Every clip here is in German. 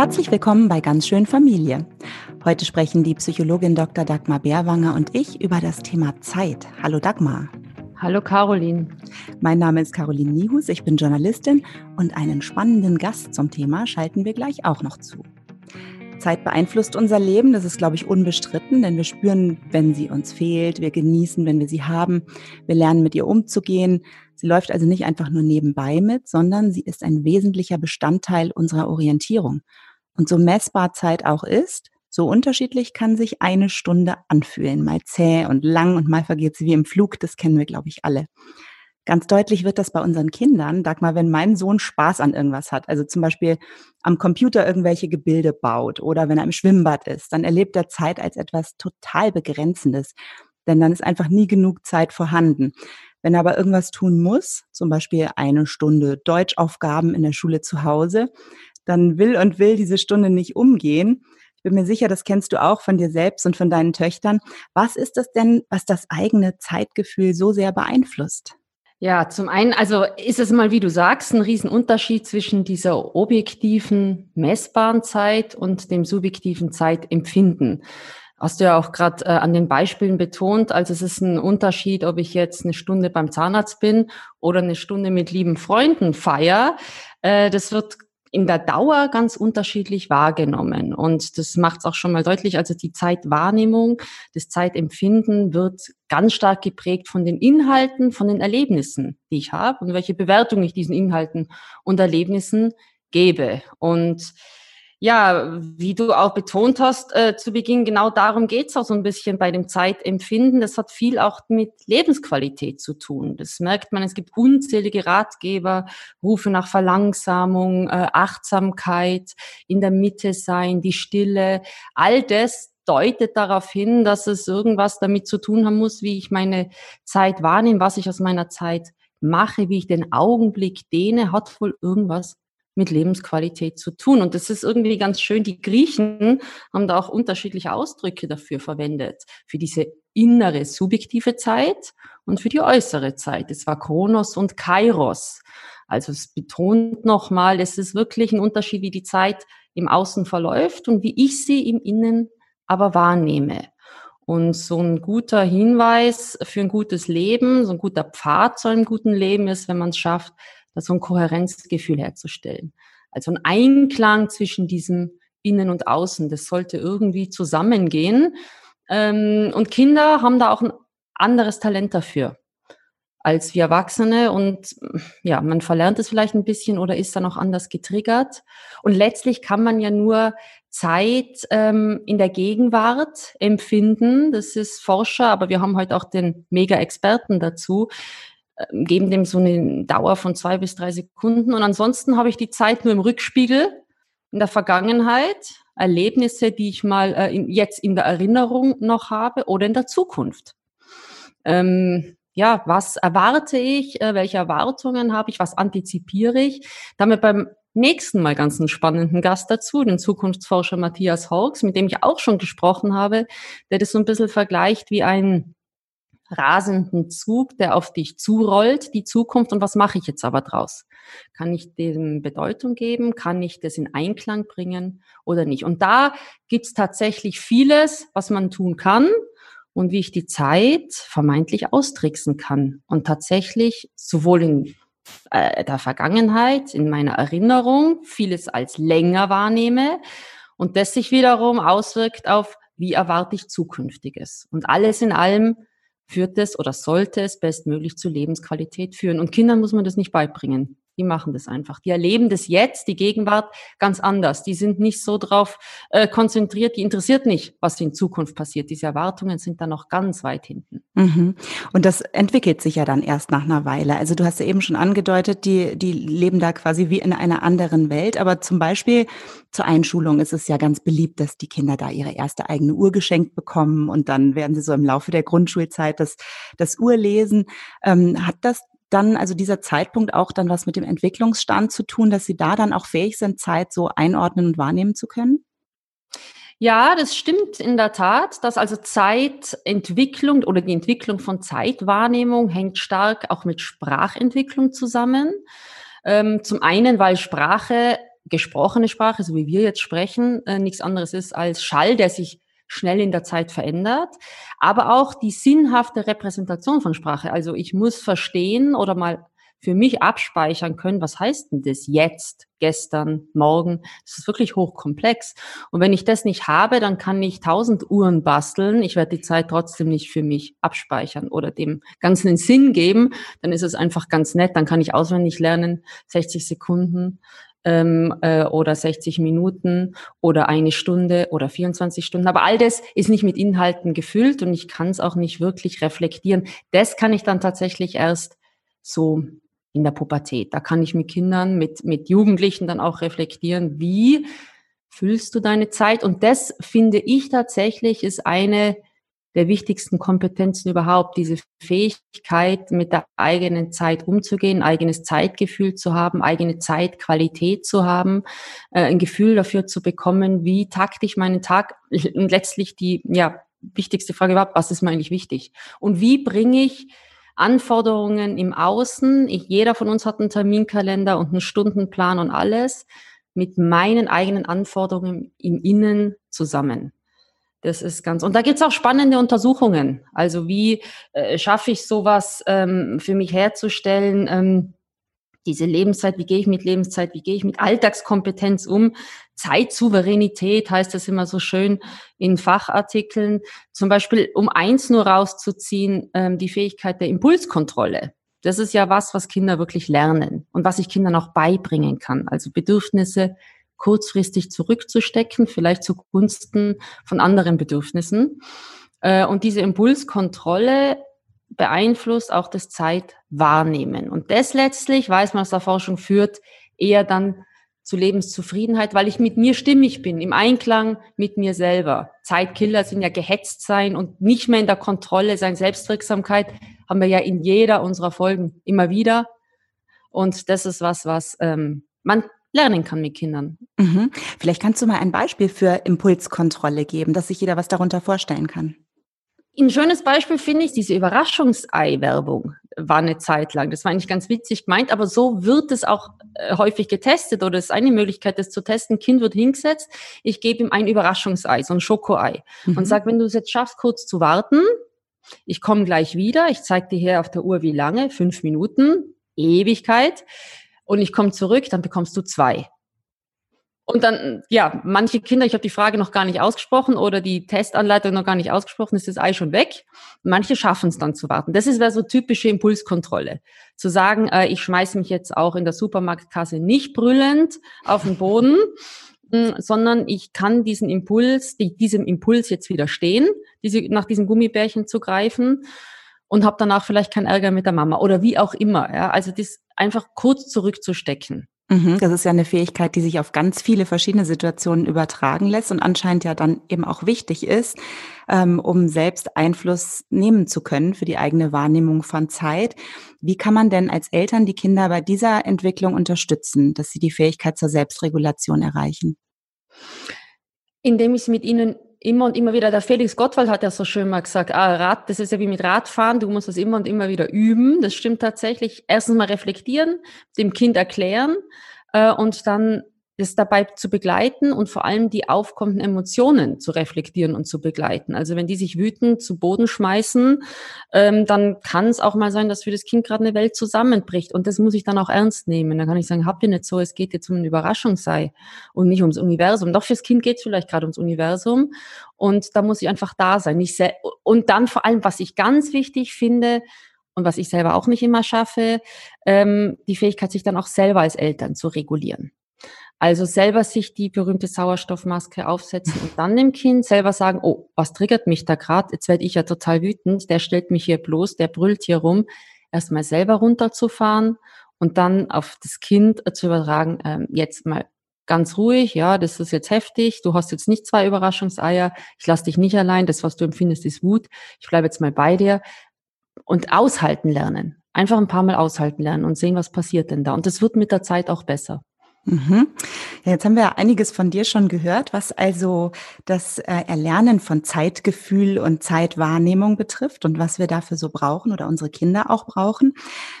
Herzlich willkommen bei Ganz schön Familie. Heute sprechen die Psychologin Dr. Dagmar Bärwanger und ich über das Thema Zeit. Hallo Dagmar. Hallo Caroline. Mein Name ist Caroline Niehus, ich bin Journalistin und einen spannenden Gast zum Thema schalten wir gleich auch noch zu. Zeit beeinflusst unser Leben, das ist, glaube ich, unbestritten, denn wir spüren, wenn sie uns fehlt, wir genießen, wenn wir sie haben, wir lernen mit ihr umzugehen. Sie läuft also nicht einfach nur nebenbei mit, sondern sie ist ein wesentlicher Bestandteil unserer Orientierung. Und so messbar Zeit auch ist, so unterschiedlich kann sich eine Stunde anfühlen, mal zäh und lang und mal vergeht sie wie im Flug, das kennen wir, glaube ich, alle. Ganz deutlich wird das bei unseren Kindern. Sag mal, wenn mein Sohn Spaß an irgendwas hat, also zum Beispiel am Computer irgendwelche Gebilde baut oder wenn er im Schwimmbad ist, dann erlebt er Zeit als etwas total Begrenzendes. Denn dann ist einfach nie genug Zeit vorhanden. Wenn er aber irgendwas tun muss, zum Beispiel eine Stunde Deutschaufgaben in der Schule zu Hause, dann will und will diese Stunde nicht umgehen. Ich bin mir sicher, das kennst du auch von dir selbst und von deinen Töchtern. Was ist das denn, was das eigene Zeitgefühl so sehr beeinflusst? Ja, zum einen, also ist es mal, wie du sagst, ein Riesenunterschied zwischen dieser objektiven, messbaren Zeit und dem subjektiven Zeitempfinden. Hast du ja auch gerade äh, an den Beispielen betont, also es ist ein Unterschied, ob ich jetzt eine Stunde beim Zahnarzt bin oder eine Stunde mit lieben Freunden feier. Äh, das wird in der Dauer ganz unterschiedlich wahrgenommen. Und das macht es auch schon mal deutlich. Also die Zeitwahrnehmung, das Zeitempfinden wird ganz stark geprägt von den Inhalten, von den Erlebnissen, die ich habe und welche Bewertung ich diesen Inhalten und Erlebnissen gebe. Und ja, wie du auch betont hast äh, zu Beginn, genau darum geht's auch so ein bisschen bei dem Zeitempfinden. Das hat viel auch mit Lebensqualität zu tun. Das merkt man, es gibt unzählige Ratgeber, Rufe nach Verlangsamung, äh, Achtsamkeit, in der Mitte sein, die Stille. All das deutet darauf hin, dass es irgendwas damit zu tun haben muss, wie ich meine Zeit wahrnehme, was ich aus meiner Zeit mache, wie ich den Augenblick dehne, hat wohl irgendwas mit Lebensqualität zu tun. Und das ist irgendwie ganz schön. Die Griechen haben da auch unterschiedliche Ausdrücke dafür verwendet. Für diese innere subjektive Zeit und für die äußere Zeit. Es war Kronos und Kairos. Also es betont nochmal, es ist wirklich ein Unterschied, wie die Zeit im Außen verläuft und wie ich sie im Innen aber wahrnehme. Und so ein guter Hinweis für ein gutes Leben, so ein guter Pfad zu einem guten Leben ist, wenn man es schafft, so ein Kohärenzgefühl herzustellen. Also ein Einklang zwischen diesem Innen und Außen, das sollte irgendwie zusammengehen. Ähm, und Kinder haben da auch ein anderes Talent dafür als wir Erwachsene und ja, man verlernt es vielleicht ein bisschen oder ist dann auch anders getriggert. Und letztlich kann man ja nur Zeit ähm, in der Gegenwart empfinden. Das ist Forscher, aber wir haben heute auch den Mega-Experten dazu, geben dem so eine Dauer von zwei bis drei Sekunden. Und ansonsten habe ich die Zeit nur im Rückspiegel in der Vergangenheit, Erlebnisse, die ich mal äh, in, jetzt in der Erinnerung noch habe oder in der Zukunft. Ähm, ja, was erwarte ich? Äh, welche Erwartungen habe ich? Was antizipiere ich? Damit beim nächsten Mal ganz einen spannenden Gast dazu, den Zukunftsforscher Matthias Hawks, mit dem ich auch schon gesprochen habe, der das so ein bisschen vergleicht wie ein rasenden Zug, der auf dich zurollt, die Zukunft. Und was mache ich jetzt aber draus? Kann ich dem Bedeutung geben? Kann ich das in Einklang bringen oder nicht? Und da gibt's tatsächlich vieles, was man tun kann und wie ich die Zeit vermeintlich austricksen kann. Und tatsächlich sowohl in äh, der Vergangenheit, in meiner Erinnerung, vieles als länger wahrnehme und das sich wiederum auswirkt auf, wie erwarte ich Zukünftiges. Und alles in allem führt es oder sollte es bestmöglich zur Lebensqualität führen. Und Kindern muss man das nicht beibringen. Die machen das einfach. Die erleben das jetzt, die Gegenwart ganz anders. Die sind nicht so drauf äh, konzentriert, die interessiert nicht, was in Zukunft passiert. Diese Erwartungen sind da noch ganz weit hinten. Mhm. Und das entwickelt sich ja dann erst nach einer Weile. Also du hast ja eben schon angedeutet, die, die leben da quasi wie in einer anderen Welt. Aber zum Beispiel zur Einschulung ist es ja ganz beliebt, dass die Kinder da ihre erste eigene Uhr geschenkt bekommen und dann werden sie so im Laufe der Grundschulzeit das, das Urlesen. Ähm, hat das dann also dieser Zeitpunkt auch dann was mit dem Entwicklungsstand zu tun, dass Sie da dann auch fähig sind, Zeit so einordnen und wahrnehmen zu können? Ja, das stimmt in der Tat, dass also Zeitentwicklung oder die Entwicklung von Zeitwahrnehmung hängt stark auch mit Sprachentwicklung zusammen. Ähm, zum einen, weil Sprache gesprochene Sprache, so wie wir jetzt sprechen, äh, nichts anderes ist als Schall, der sich schnell in der Zeit verändert, aber auch die sinnhafte Repräsentation von Sprache. Also ich muss verstehen oder mal für mich abspeichern können, was heißt denn das jetzt, gestern, morgen? Das ist wirklich hochkomplex. Und wenn ich das nicht habe, dann kann ich tausend Uhren basteln. Ich werde die Zeit trotzdem nicht für mich abspeichern oder dem Ganzen einen Sinn geben. Dann ist es einfach ganz nett. Dann kann ich auswendig lernen, 60 Sekunden ähm, äh, oder 60 Minuten oder eine Stunde oder 24 Stunden. Aber all das ist nicht mit Inhalten gefüllt und ich kann es auch nicht wirklich reflektieren. Das kann ich dann tatsächlich erst so in der Pubertät. Da kann ich mit Kindern, mit, mit Jugendlichen dann auch reflektieren, wie fühlst du deine Zeit? Und das finde ich tatsächlich ist eine der wichtigsten Kompetenzen überhaupt, diese Fähigkeit, mit der eigenen Zeit umzugehen, eigenes Zeitgefühl zu haben, eigene Zeitqualität zu haben, äh, ein Gefühl dafür zu bekommen, wie takte ich meinen Tag und letztlich die, ja, wichtigste Frage überhaupt, was ist mir eigentlich wichtig? Und wie bringe ich Anforderungen im Außen. Ich, jeder von uns hat einen Terminkalender und einen Stundenplan und alles mit meinen eigenen Anforderungen im Innen zusammen. Das ist ganz, und da gibt's auch spannende Untersuchungen. Also wie äh, schaffe ich sowas ähm, für mich herzustellen? Ähm, diese Lebenszeit, wie gehe ich mit Lebenszeit, wie gehe ich mit Alltagskompetenz um? Zeitsouveränität heißt das immer so schön in Fachartikeln. Zum Beispiel, um eins nur rauszuziehen, ähm, die Fähigkeit der Impulskontrolle. Das ist ja was, was Kinder wirklich lernen und was ich Kindern auch beibringen kann. Also Bedürfnisse kurzfristig zurückzustecken, vielleicht zugunsten von anderen Bedürfnissen. Äh, und diese Impulskontrolle beeinflusst auch das Zeitwahrnehmen. Und das letztlich, weiß man aus der Forschung, führt eher dann zu Lebenszufriedenheit, weil ich mit mir stimmig bin, im Einklang mit mir selber. Zeitkiller sind ja gehetzt sein und nicht mehr in der Kontrolle sein. Selbstwirksamkeit haben wir ja in jeder unserer Folgen immer wieder. Und das ist was, was ähm, man lernen kann mit Kindern. Mhm. Vielleicht kannst du mal ein Beispiel für Impulskontrolle geben, dass sich jeder was darunter vorstellen kann. Ein schönes Beispiel finde ich diese Überraschungsei-Werbung war eine Zeit lang. Das war eigentlich ganz witzig gemeint, aber so wird es auch äh, häufig getestet oder es ist eine Möglichkeit, das zu testen. Kind wird hingesetzt, ich gebe ihm ein Überraschungsei, so ein Schokoei mhm. und sage, wenn du es jetzt schaffst, kurz zu warten, ich komme gleich wieder, ich zeige dir hier auf der Uhr, wie lange, fünf Minuten, Ewigkeit und ich komme zurück, dann bekommst du zwei. Und dann, ja, manche Kinder, ich habe die Frage noch gar nicht ausgesprochen oder die Testanleitung noch gar nicht ausgesprochen, ist das Ei schon weg. Manche schaffen es dann zu warten. Das ist so typische Impulskontrolle. Zu sagen, äh, ich schmeiße mich jetzt auch in der Supermarktkasse nicht brüllend auf den Boden, mh, sondern ich kann diesen Impuls, die, diesem Impuls jetzt widerstehen, diese, nach diesen Gummibärchen zu greifen und habe danach vielleicht keinen Ärger mit der Mama oder wie auch immer. Ja? Also das einfach kurz zurückzustecken. Mhm, das ist ja eine Fähigkeit, die sich auf ganz viele verschiedene Situationen übertragen lässt und anscheinend ja dann eben auch wichtig ist, ähm, um selbst Einfluss nehmen zu können für die eigene Wahrnehmung von Zeit. Wie kann man denn als Eltern die Kinder bei dieser Entwicklung unterstützen, dass sie die Fähigkeit zur Selbstregulation erreichen? Indem ich mit ihnen immer und immer wieder, der Felix Gottwald hat ja so schön mal gesagt, ah, Rad, das ist ja wie mit Radfahren, du musst das immer und immer wieder üben. Das stimmt tatsächlich. Erstens mal reflektieren, dem Kind erklären äh, und dann das dabei zu begleiten und vor allem die aufkommenden Emotionen zu reflektieren und zu begleiten. Also wenn die sich wütend zu Boden schmeißen, ähm, dann kann es auch mal sein, dass für das Kind gerade eine Welt zusammenbricht. Und das muss ich dann auch ernst nehmen. Dann kann ich sagen, habt ihr nicht so, es geht jetzt um eine Überraschung sei und nicht ums Universum. Doch fürs Kind geht es vielleicht gerade ums Universum. Und da muss ich einfach da sein. Nicht und dann vor allem, was ich ganz wichtig finde, und was ich selber auch nicht immer schaffe, ähm, die Fähigkeit, sich dann auch selber als Eltern zu regulieren. Also selber sich die berühmte Sauerstoffmaske aufsetzen und dann dem Kind selber sagen, oh, was triggert mich da gerade? Jetzt werde ich ja total wütend, der stellt mich hier bloß, der brüllt hier rum. Erstmal selber runterzufahren und dann auf das Kind zu übertragen, ähm, jetzt mal ganz ruhig, ja, das ist jetzt heftig, du hast jetzt nicht zwei Überraschungseier, ich lasse dich nicht allein, das, was du empfindest, ist Wut, ich bleibe jetzt mal bei dir und aushalten lernen. Einfach ein paar Mal aushalten lernen und sehen, was passiert denn da. Und das wird mit der Zeit auch besser. Mhm. Ja, jetzt haben wir einiges von dir schon gehört, was also das äh, Erlernen von Zeitgefühl und Zeitwahrnehmung betrifft und was wir dafür so brauchen oder unsere Kinder auch brauchen.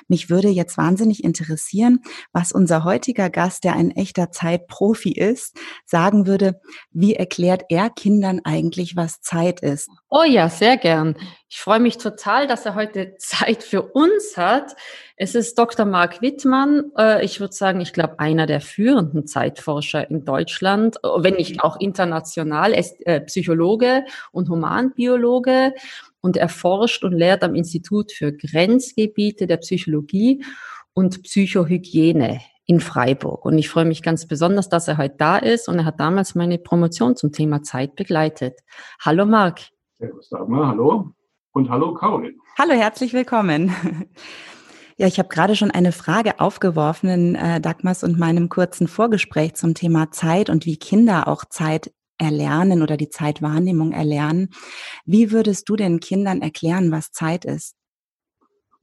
Mich würde jetzt wahnsinnig interessieren, was unser heutiger Gast, der ein echter Zeitprofi ist, sagen würde. Wie erklärt er Kindern eigentlich, was Zeit ist? Oh ja, sehr gern. Ich freue mich total, dass er heute Zeit für uns hat. Es ist Dr. Marc Wittmann. Äh, ich würde sagen, ich glaube, einer der führenden Zeitforscher in Deutschland, wenn nicht auch international. Er ist äh, Psychologe und Humanbiologe und er forscht und lehrt am Institut für Grenzgebiete der Psychologie und Psychohygiene in Freiburg. Und ich freue mich ganz besonders, dass er heute da ist und er hat damals meine Promotion zum Thema Zeit begleitet. Hallo Marc. Servus Dagmar, hallo. Und hallo Caroline. Hallo, herzlich willkommen. Ja, ich habe gerade schon eine Frage aufgeworfen in äh, Dagmars und meinem kurzen Vorgespräch zum Thema Zeit und wie Kinder auch Zeit erlernen oder die Zeitwahrnehmung erlernen. Wie würdest du den Kindern erklären, was Zeit ist?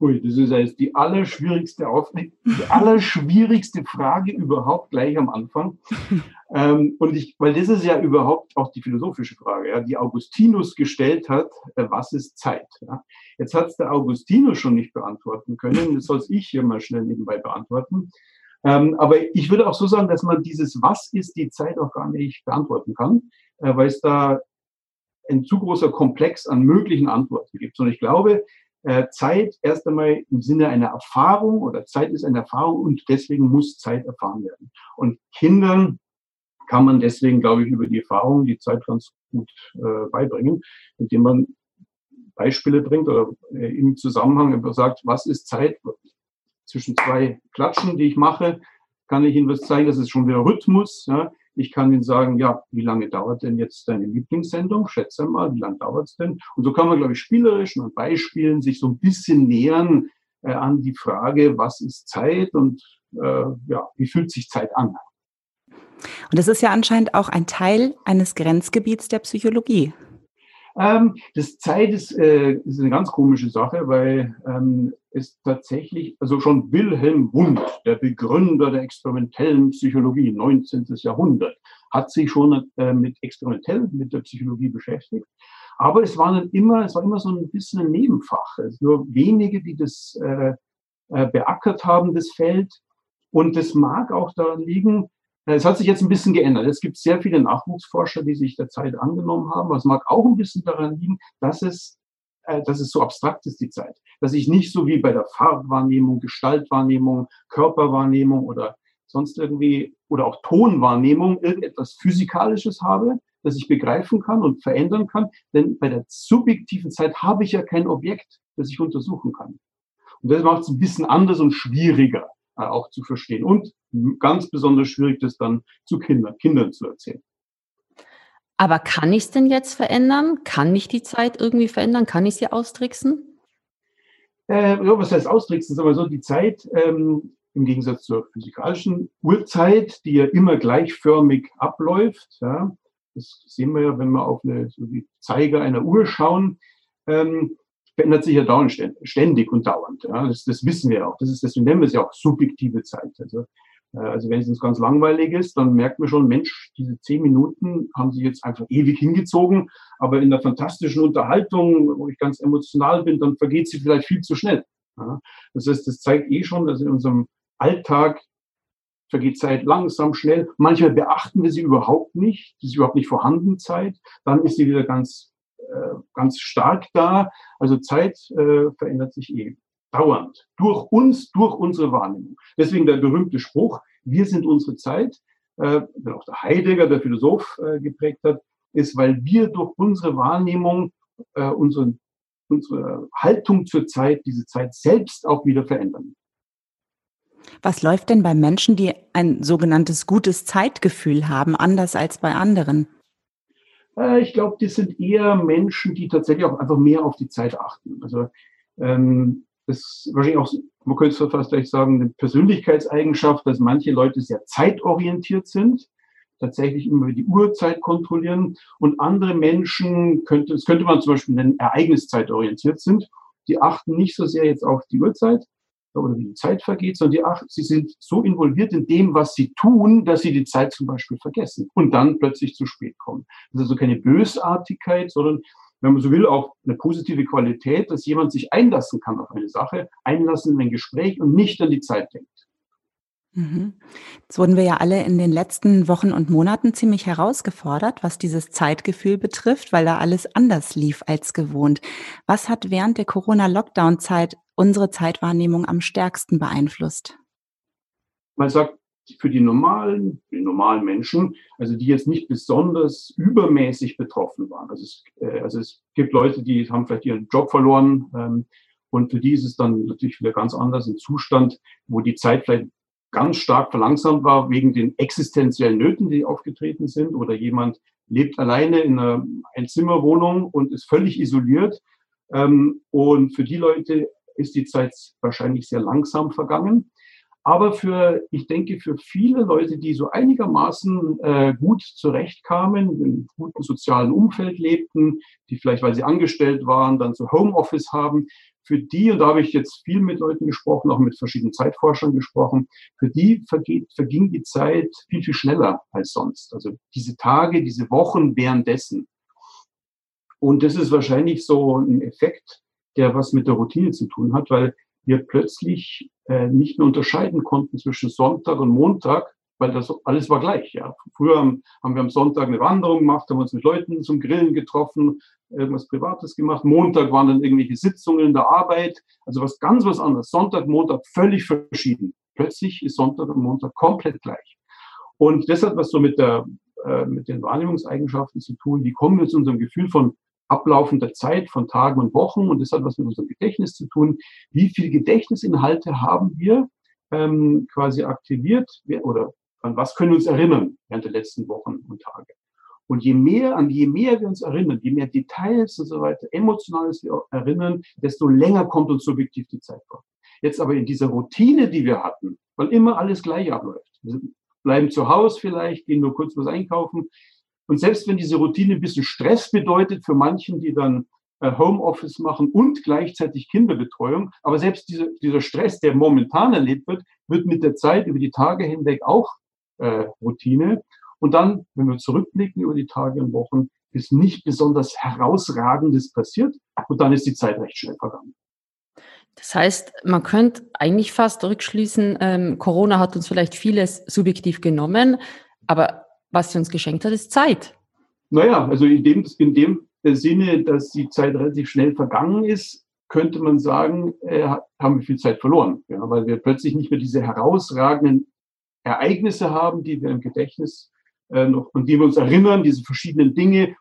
Ui, das ist jetzt die allerschwierigste, Auf die allerschwierigste Frage überhaupt gleich am Anfang. ähm, und ich, weil das ist ja überhaupt auch die philosophische Frage, ja, die Augustinus gestellt hat, äh, was ist Zeit? Ja? Jetzt hat es der Augustinus schon nicht beantworten können, das soll ich hier mal schnell nebenbei beantworten. Ähm, aber ich würde auch so sagen, dass man dieses Was ist die Zeit auch gar nicht beantworten kann, äh, weil es da ein zu großer Komplex an möglichen Antworten gibt. Und ich glaube, Zeit erst einmal im Sinne einer Erfahrung oder Zeit ist eine Erfahrung und deswegen muss Zeit erfahren werden. Und Kindern kann man deswegen, glaube ich, über die Erfahrung die Zeit ganz gut äh, beibringen, indem man Beispiele bringt oder äh, im Zusammenhang sagt, was ist Zeit zwischen zwei Klatschen, die ich mache, kann ich Ihnen was zeigen, das ist schon wieder Rhythmus. Ja. Ich kann Ihnen sagen, ja, wie lange dauert denn jetzt deine Lieblingssendung? Schätze mal, wie lange dauert es denn? Und so kann man, glaube ich, spielerisch und Beispielen sich so ein bisschen nähern äh, an die Frage, was ist Zeit und äh, ja, wie fühlt sich Zeit an? Und das ist ja anscheinend auch ein Teil eines Grenzgebiets der Psychologie. Ähm, das Zeit ist, äh, ist eine ganz komische Sache, weil ähm, es tatsächlich, also schon Wilhelm Wundt, der Begründer der experimentellen Psychologie, 19. Jahrhundert, hat sich schon äh, mit experimentell mit der Psychologie beschäftigt. Aber es war dann immer, es war immer so ein bisschen ein Nebenfach. Es nur wenige, die das äh, äh, beackert haben, das Feld. Und das mag auch daran liegen, es hat sich jetzt ein bisschen geändert. Es gibt sehr viele Nachwuchsforscher, die sich der Zeit angenommen haben. Was mag auch ein bisschen daran liegen, dass es, äh, dass es so abstrakt ist, die Zeit. Dass ich nicht so wie bei der Farbwahrnehmung, Gestaltwahrnehmung, Körperwahrnehmung oder sonst irgendwie oder auch Tonwahrnehmung irgendetwas Physikalisches habe, das ich begreifen kann und verändern kann. Denn bei der subjektiven Zeit habe ich ja kein Objekt, das ich untersuchen kann. Und das macht es ein bisschen anders und schwieriger auch zu verstehen. Und ganz besonders schwierig, das dann zu Kindern, Kindern zu erzählen. Aber kann ich es denn jetzt verändern? Kann ich die Zeit irgendwie verändern? Kann ich sie austricksen? Äh, ja, was heißt austricksen? Sagen wir so, die Zeit ähm, im Gegensatz zur physikalischen Uhrzeit, die ja immer gleichförmig abläuft, ja, das sehen wir ja, wenn wir auf eine, so die Zeiger einer Uhr schauen, ähm, verändert sich ja dauernd ständig und dauernd. Ja. Das, das wissen wir auch. Das ist, deswegen nennen wir es ja auch subjektive Zeit. Also, äh, also wenn es uns ganz langweilig ist, dann merkt man schon, Mensch, diese zehn Minuten haben sich jetzt einfach ewig hingezogen, aber in der fantastischen Unterhaltung, wo ich ganz emotional bin, dann vergeht sie vielleicht viel zu schnell. Ja. Das heißt, das zeigt eh schon, dass in unserem Alltag vergeht Zeit langsam, schnell. Manchmal beachten wir sie überhaupt nicht. Sie ist überhaupt nicht vorhanden, Zeit. Dann ist sie wieder ganz ganz stark da. Also Zeit äh, verändert sich eh dauernd. Durch uns, durch unsere Wahrnehmung. Deswegen der berühmte Spruch, wir sind unsere Zeit, äh, den auch der Heidegger, der Philosoph, äh, geprägt hat, ist, weil wir durch unsere Wahrnehmung, äh, unsere, unsere Haltung zur Zeit, diese Zeit selbst auch wieder verändern. Was läuft denn bei Menschen, die ein sogenanntes gutes Zeitgefühl haben, anders als bei anderen? Äh, ich glaube, das sind eher Menschen, die tatsächlich auch einfach mehr auf die Zeit achten. Also ähm, das ist wahrscheinlich auch, man könnte es fast gleich sagen, eine Persönlichkeitseigenschaft, dass manche Leute sehr zeitorientiert sind, tatsächlich immer die Uhrzeit kontrollieren und andere Menschen könnte, das könnte man zum Beispiel nennen, ereigniszeitorientiert sind. Die achten nicht so sehr jetzt auf die Uhrzeit, oder wie die Zeit vergeht, sondern die ach, sie sind so involviert in dem, was sie tun, dass sie die Zeit zum Beispiel vergessen und dann plötzlich zu spät kommen. Das ist also keine Bösartigkeit, sondern wenn man so will, auch eine positive Qualität, dass jemand sich einlassen kann auf eine Sache, einlassen in ein Gespräch und nicht an die Zeit denkt. Mhm. Jetzt wurden wir ja alle in den letzten Wochen und Monaten ziemlich herausgefordert, was dieses Zeitgefühl betrifft, weil da alles anders lief als gewohnt. Was hat während der Corona-Lockdown-Zeit unsere Zeitwahrnehmung am stärksten beeinflusst? Man sagt, für die normalen, die normalen Menschen, also die jetzt nicht besonders übermäßig betroffen waren. Also es, äh, also es gibt Leute, die haben vielleicht ihren Job verloren ähm, und für die ist es dann natürlich wieder ganz anders ein Zustand, wo die Zeit vielleicht ganz stark verlangsamt war wegen den existenziellen Nöten, die aufgetreten sind oder jemand lebt alleine in einer Einzimmerwohnung und ist völlig isoliert. Ähm, und für die Leute ist die Zeit wahrscheinlich sehr langsam vergangen. Aber für, ich denke, für viele Leute, die so einigermaßen äh, gut zurechtkamen, in einem guten sozialen Umfeld lebten, die vielleicht, weil sie angestellt waren, dann so Homeoffice haben, für die, und da habe ich jetzt viel mit Leuten gesprochen, auch mit verschiedenen Zeitforschern gesprochen, für die vergeht, verging die Zeit viel, viel schneller als sonst. Also diese Tage, diese Wochen währenddessen. Und das ist wahrscheinlich so ein Effekt, der was mit der Routine zu tun hat, weil wir plötzlich äh, nicht mehr unterscheiden konnten zwischen Sonntag und Montag, weil das alles war gleich. Ja. Früher haben, wir am Sonntag eine Wanderung gemacht, haben uns mit Leuten zum Grillen getroffen, irgendwas Privates gemacht. Montag waren dann irgendwelche Sitzungen in der Arbeit, also was ganz was anderes. Sonntag, Montag völlig verschieden. Plötzlich ist Sonntag und Montag komplett gleich. Und das hat was so mit der äh, mit den Wahrnehmungseigenschaften zu tun. Wie kommen wir zu unserem Gefühl von ablaufender Zeit, von Tagen und Wochen? Und das hat was mit unserem Gedächtnis zu tun. Wie viele Gedächtnisinhalte haben wir ähm, quasi aktiviert oder an was können wir uns erinnern während der letzten Wochen und Tage? Und je mehr, an je mehr wir uns erinnern, je mehr Details und so weiter, emotionales wir erinnern, desto länger kommt uns subjektiv die Zeit vor. Jetzt aber in dieser Routine, die wir hatten, weil immer alles gleich abläuft. Wir bleiben zu Hause vielleicht, gehen nur kurz was einkaufen. Und selbst wenn diese Routine ein bisschen Stress bedeutet für manchen, die dann äh, Homeoffice machen und gleichzeitig Kinderbetreuung, aber selbst dieser, dieser Stress, der momentan erlebt wird, wird mit der Zeit über die Tage hinweg auch äh, Routine. Und dann, wenn wir zurückblicken über die Tage und Wochen, ist nicht besonders herausragendes passiert und dann ist die Zeit recht schnell vergangen. Das heißt, man könnte eigentlich fast rückschließen, ähm, Corona hat uns vielleicht vieles subjektiv genommen, aber was sie uns geschenkt hat, ist Zeit. Naja, also in dem, in dem Sinne, dass die Zeit relativ schnell vergangen ist, könnte man sagen, äh, haben wir viel Zeit verloren, ja, weil wir plötzlich nicht mehr diese herausragenden Ereignisse haben, die wir im Gedächtnis äh, noch, an die wir uns erinnern, diese verschiedenen Dinge.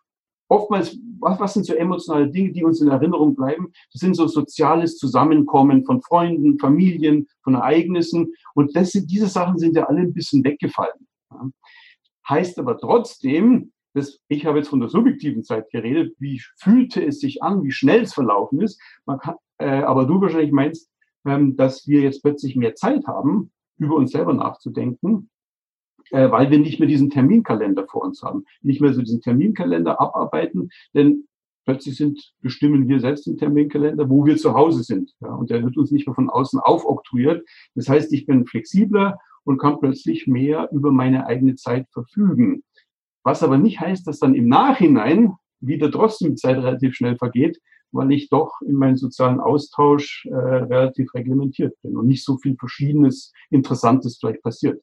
Oftmals, was, was sind so emotionale Dinge, die uns in Erinnerung bleiben? Das sind so soziales Zusammenkommen von Freunden, Familien, von Ereignissen. Und das sind, diese Sachen sind ja alle ein bisschen weggefallen. Ja. Heißt aber trotzdem, dass ich habe jetzt von der subjektiven Zeit geredet, wie fühlte es sich an, wie schnell es verlaufen ist. Man kann, äh, aber du wahrscheinlich meinst, ähm, dass wir jetzt plötzlich mehr Zeit haben, über uns selber nachzudenken äh, weil wir nicht mehr diesen Terminkalender vor uns haben, nicht mehr so diesen Terminkalender abarbeiten, denn plötzlich sind, bestimmen wir selbst den Terminkalender, wo wir zu Hause sind. Ja, und der wird uns nicht mehr von außen aufoktroyiert. Das heißt, ich bin flexibler und kann plötzlich mehr über meine eigene Zeit verfügen. Was aber nicht heißt, dass dann im Nachhinein wieder trotzdem die Zeit relativ schnell vergeht, weil ich doch in meinem sozialen Austausch äh, relativ reglementiert bin und nicht so viel Verschiedenes, Interessantes vielleicht passiert.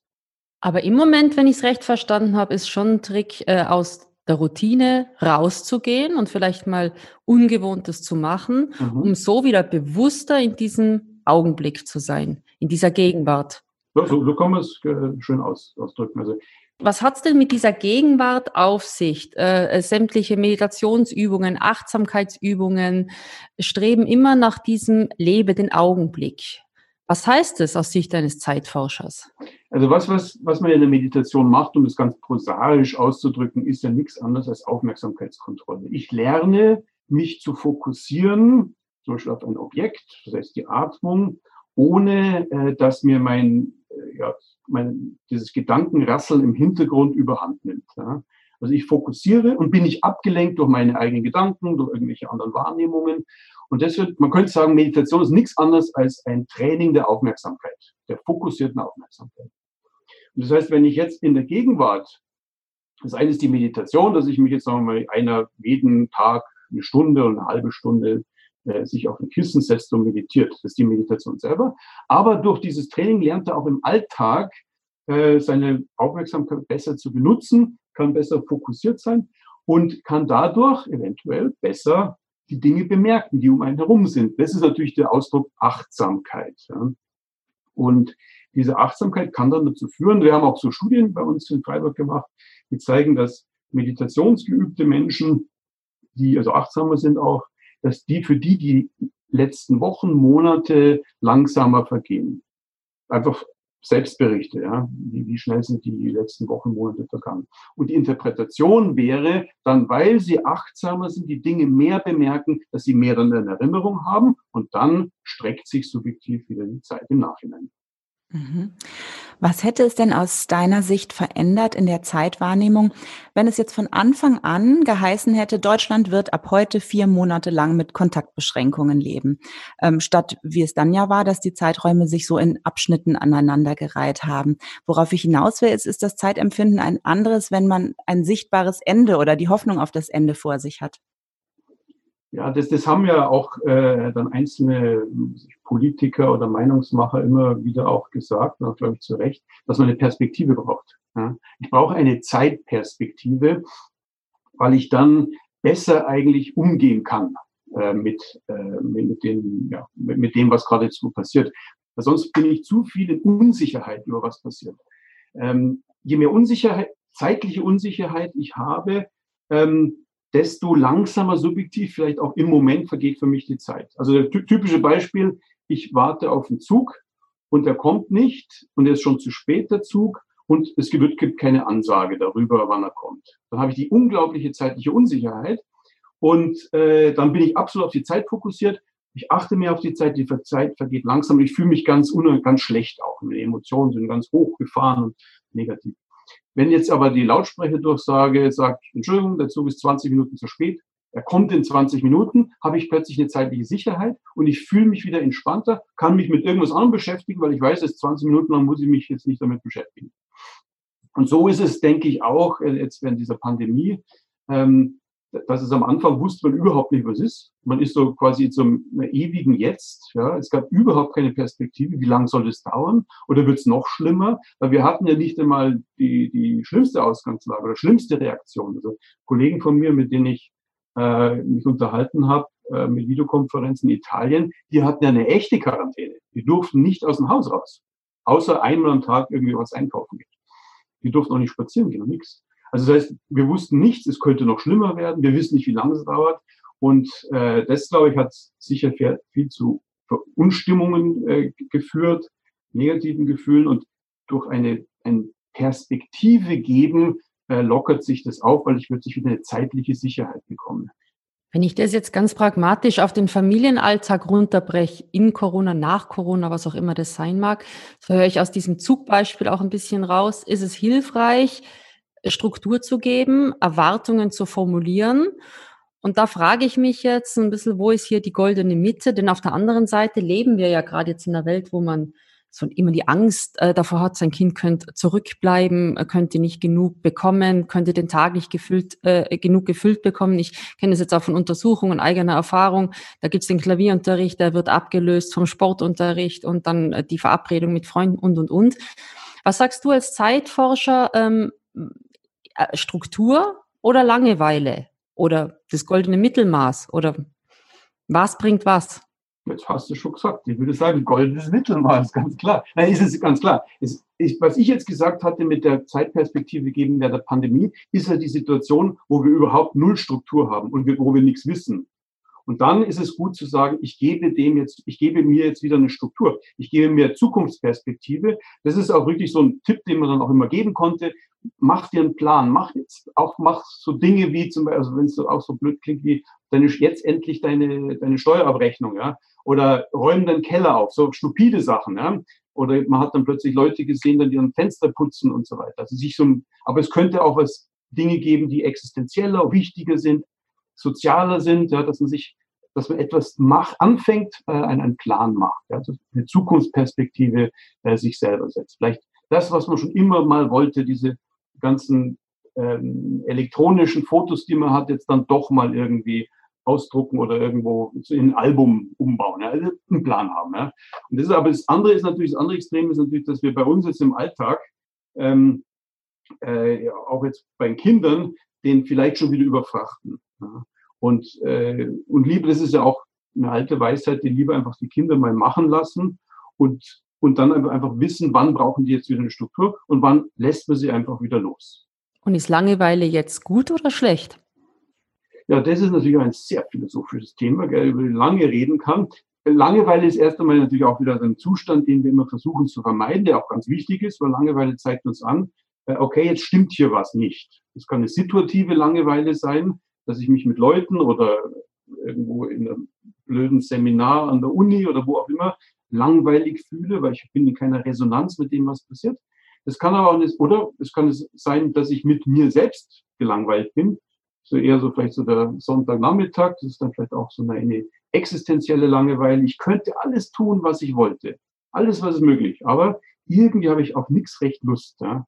Aber im Moment, wenn ich es recht verstanden habe, ist schon ein Trick, äh, aus der Routine rauszugehen und vielleicht mal Ungewohntes zu machen, mhm. um so wieder bewusster in diesem Augenblick zu sein, in dieser Gegenwart. Ja, so, so kann man es äh, schön aus, ausdrücken. Also, was hat es denn mit dieser Gegenwart auf sich? Äh, äh, sämtliche Meditationsübungen, Achtsamkeitsübungen streben immer nach diesem Lebe den Augenblick. Was heißt es aus Sicht eines Zeitforschers? Also was, was, was man in der Meditation macht, um es ganz prosaisch auszudrücken, ist ja nichts anderes als Aufmerksamkeitskontrolle. Ich lerne, mich zu fokussieren, zum Beispiel auf ein Objekt, das heißt die Atmung, ohne äh, dass mir mein, ja, mein, dieses Gedankenrasseln im Hintergrund überhand nimmt. Ja. Also ich fokussiere und bin nicht abgelenkt durch meine eigenen Gedanken, durch irgendwelche anderen Wahrnehmungen. Und wird, man könnte sagen, Meditation ist nichts anderes als ein Training der Aufmerksamkeit, der fokussierten Aufmerksamkeit. Und das heißt, wenn ich jetzt in der Gegenwart, das eine ist die Meditation, dass ich mich jetzt sagen wir mal einer jeden Tag eine Stunde und eine halbe Stunde äh, sich auf ein Kissen setzt und meditiert. Das ist die Meditation selber. Aber durch dieses Training lernt er auch im Alltag äh, seine Aufmerksamkeit besser zu benutzen, kann besser fokussiert sein und kann dadurch eventuell besser die Dinge bemerken, die um einen herum sind. Das ist natürlich der Ausdruck Achtsamkeit. Und diese Achtsamkeit kann dann dazu führen, wir haben auch so Studien bei uns in Freiburg gemacht, die zeigen, dass meditationsgeübte Menschen, die also achtsamer sind auch, dass die für die die letzten Wochen, Monate langsamer vergehen. Einfach Selbstberichte, ja, wie, wie schnell sind die letzten Wochen, Monate vergangen. Und die Interpretation wäre dann, weil sie achtsamer sind, die Dinge mehr bemerken, dass sie mehr dann in Erinnerung haben und dann streckt sich subjektiv wieder die Zeit im Nachhinein. Mhm. Was hätte es denn aus deiner Sicht verändert in der Zeitwahrnehmung, wenn es jetzt von Anfang an geheißen hätte, Deutschland wird ab heute vier Monate lang mit Kontaktbeschränkungen leben, ähm, statt wie es dann ja war, dass die Zeiträume sich so in Abschnitten aneinandergereiht haben. Worauf ich hinaus will, ist, ist das Zeitempfinden ein anderes, wenn man ein sichtbares Ende oder die Hoffnung auf das Ende vor sich hat? Ja, das, das haben ja auch äh, dann einzelne Politiker oder Meinungsmacher immer wieder auch gesagt, und glaube ich zu Recht, dass man eine Perspektive braucht. Ja. Ich brauche eine Zeitperspektive, weil ich dann besser eigentlich umgehen kann äh, mit, äh, mit, dem, ja, mit, mit dem, was gerade so passiert. Weil sonst bin ich zu viel in Unsicherheit über was passiert. Ähm, je mehr Unsicherheit, zeitliche Unsicherheit ich habe, ähm, desto langsamer subjektiv vielleicht auch im Moment vergeht für mich die Zeit. Also das typische Beispiel, ich warte auf einen Zug und der kommt nicht und er ist schon zu spät, der Zug, und es gibt, gibt keine Ansage darüber, wann er kommt. Dann habe ich die unglaubliche zeitliche Unsicherheit und äh, dann bin ich absolut auf die Zeit fokussiert. Ich achte mehr auf die Zeit, die Zeit vergeht langsam. Ich fühle mich ganz, ganz schlecht auch. Meine Emotionen sind ganz hochgefahren und negativ. Wenn jetzt aber die Lautsprecherdurchsage sagt, Entschuldigung, der Zug ist 20 Minuten zu spät, er kommt in 20 Minuten, habe ich plötzlich eine zeitliche Sicherheit und ich fühle mich wieder entspannter, kann mich mit irgendwas anderem beschäftigen, weil ich weiß, es ist 20 Minuten lang muss ich mich jetzt nicht damit beschäftigen. Und so ist es, denke ich, auch äh, jetzt während dieser Pandemie. Ähm, dass es am Anfang wusste man überhaupt nicht, was ist. Man ist so quasi in so einem ewigen Jetzt. Ja. Es gab überhaupt keine Perspektive, wie lange soll das dauern oder wird es noch schlimmer? Weil wir hatten ja nicht einmal die, die schlimmste Ausgangslage oder schlimmste Reaktion. Also Kollegen von mir, mit denen ich äh, mich unterhalten habe, äh, mit Videokonferenzen in Italien, die hatten ja eine echte Quarantäne. Die durften nicht aus dem Haus raus. Außer einmal am Tag irgendwie was einkaufen geht. Die durften auch nicht spazieren gehen und nichts. Also das heißt, wir wussten nichts, es könnte noch schlimmer werden, wir wissen nicht, wie lange es dauert. Und äh, das, glaube ich, hat sicher viel zu Unstimmungen äh, geführt, negativen Gefühlen und durch eine, eine Perspektive geben, äh, lockert sich das auf, weil ich plötzlich wieder eine zeitliche Sicherheit bekomme. Wenn ich das jetzt ganz pragmatisch auf den Familienalltag runterbreche, in Corona, nach Corona, was auch immer das sein mag, so höre ich aus diesem Zugbeispiel auch ein bisschen raus, ist es hilfreich, Struktur zu geben, Erwartungen zu formulieren. Und da frage ich mich jetzt ein bisschen, wo ist hier die goldene Mitte? Denn auf der anderen Seite leben wir ja gerade jetzt in einer Welt, wo man so immer die Angst äh, davor hat, sein Kind könnte zurückbleiben, äh, könnte nicht genug bekommen, könnte den Tag nicht gefüllt, äh, genug gefüllt bekommen. Ich kenne das jetzt auch von Untersuchungen, eigener Erfahrung. Da gibt es den Klavierunterricht, der wird abgelöst vom Sportunterricht und dann äh, die Verabredung mit Freunden und, und, und. Was sagst du als Zeitforscher? Ähm, äh, Struktur oder Langeweile oder das goldene Mittelmaß oder was bringt was? Jetzt hast du schon gesagt. Ich würde sagen, goldenes Mittelmaß, ganz klar. Nein, ist es ganz klar. Es, ich, was ich jetzt gesagt hatte mit der Zeitperspektive gegen der Pandemie, ist ja die Situation, wo wir überhaupt null Struktur haben und wir, wo wir nichts wissen. Und dann ist es gut zu sagen, ich gebe dem jetzt, ich gebe mir jetzt wieder eine Struktur. Ich gebe mir Zukunftsperspektive. Das ist auch wirklich so ein Tipp, den man dann auch immer geben konnte. Mach dir einen Plan. Mach jetzt auch, mach so Dinge wie zum Beispiel, also wenn es auch so blöd klingt wie, deine, jetzt endlich deine, deine Steuerabrechnung, ja. Oder räum deinen Keller auf. So stupide Sachen, ja. Oder man hat dann plötzlich Leute gesehen, dann die ein Fenster putzen und so weiter. Also sich so, aber es könnte auch was Dinge geben, die existenzieller, wichtiger sind sozialer sind, ja, dass man sich dass man etwas macht, anfängt, äh, einen, Plan macht, ja, also eine Zukunftsperspektive äh, sich selber setzt. Vielleicht das, was man schon immer mal wollte, diese ganzen ähm, elektronischen Fotos, die man hat, jetzt dann doch mal irgendwie ausdrucken oder irgendwo in ein Album umbauen, ja, also einen Plan haben. Ja. Und das ist aber das andere ist natürlich, das andere Extrem ist natürlich, dass wir bei uns jetzt im Alltag, ähm, äh, auch jetzt bei Kindern, den vielleicht schon wieder überfrachten. Und, äh, und Liebe, das ist ja auch eine alte Weisheit, die Liebe einfach die Kinder mal machen lassen und, und dann einfach wissen, wann brauchen die jetzt wieder eine Struktur und wann lässt man sie einfach wieder los. Und ist Langeweile jetzt gut oder schlecht? Ja, das ist natürlich ein sehr philosophisches Thema, gell, über den lange reden kann. Langeweile ist erst einmal natürlich auch wieder ein Zustand, den wir immer versuchen zu vermeiden, der auch ganz wichtig ist, weil Langeweile zeigt uns an, äh, okay, jetzt stimmt hier was nicht. Das kann eine situative Langeweile sein, dass ich mich mit Leuten oder irgendwo in einem blöden Seminar an der Uni oder wo auch immer langweilig fühle, weil ich bin in keiner Resonanz mit dem, was passiert. Es kann aber auch nicht, oder es kann sein, dass ich mit mir selbst gelangweilt bin. So eher so vielleicht so der Sonntagnachmittag, das ist dann vielleicht auch so eine existenzielle Langeweile. Ich könnte alles tun, was ich wollte. Alles, was ist möglich. Aber irgendwie habe ich auf nichts recht Lust. Ja.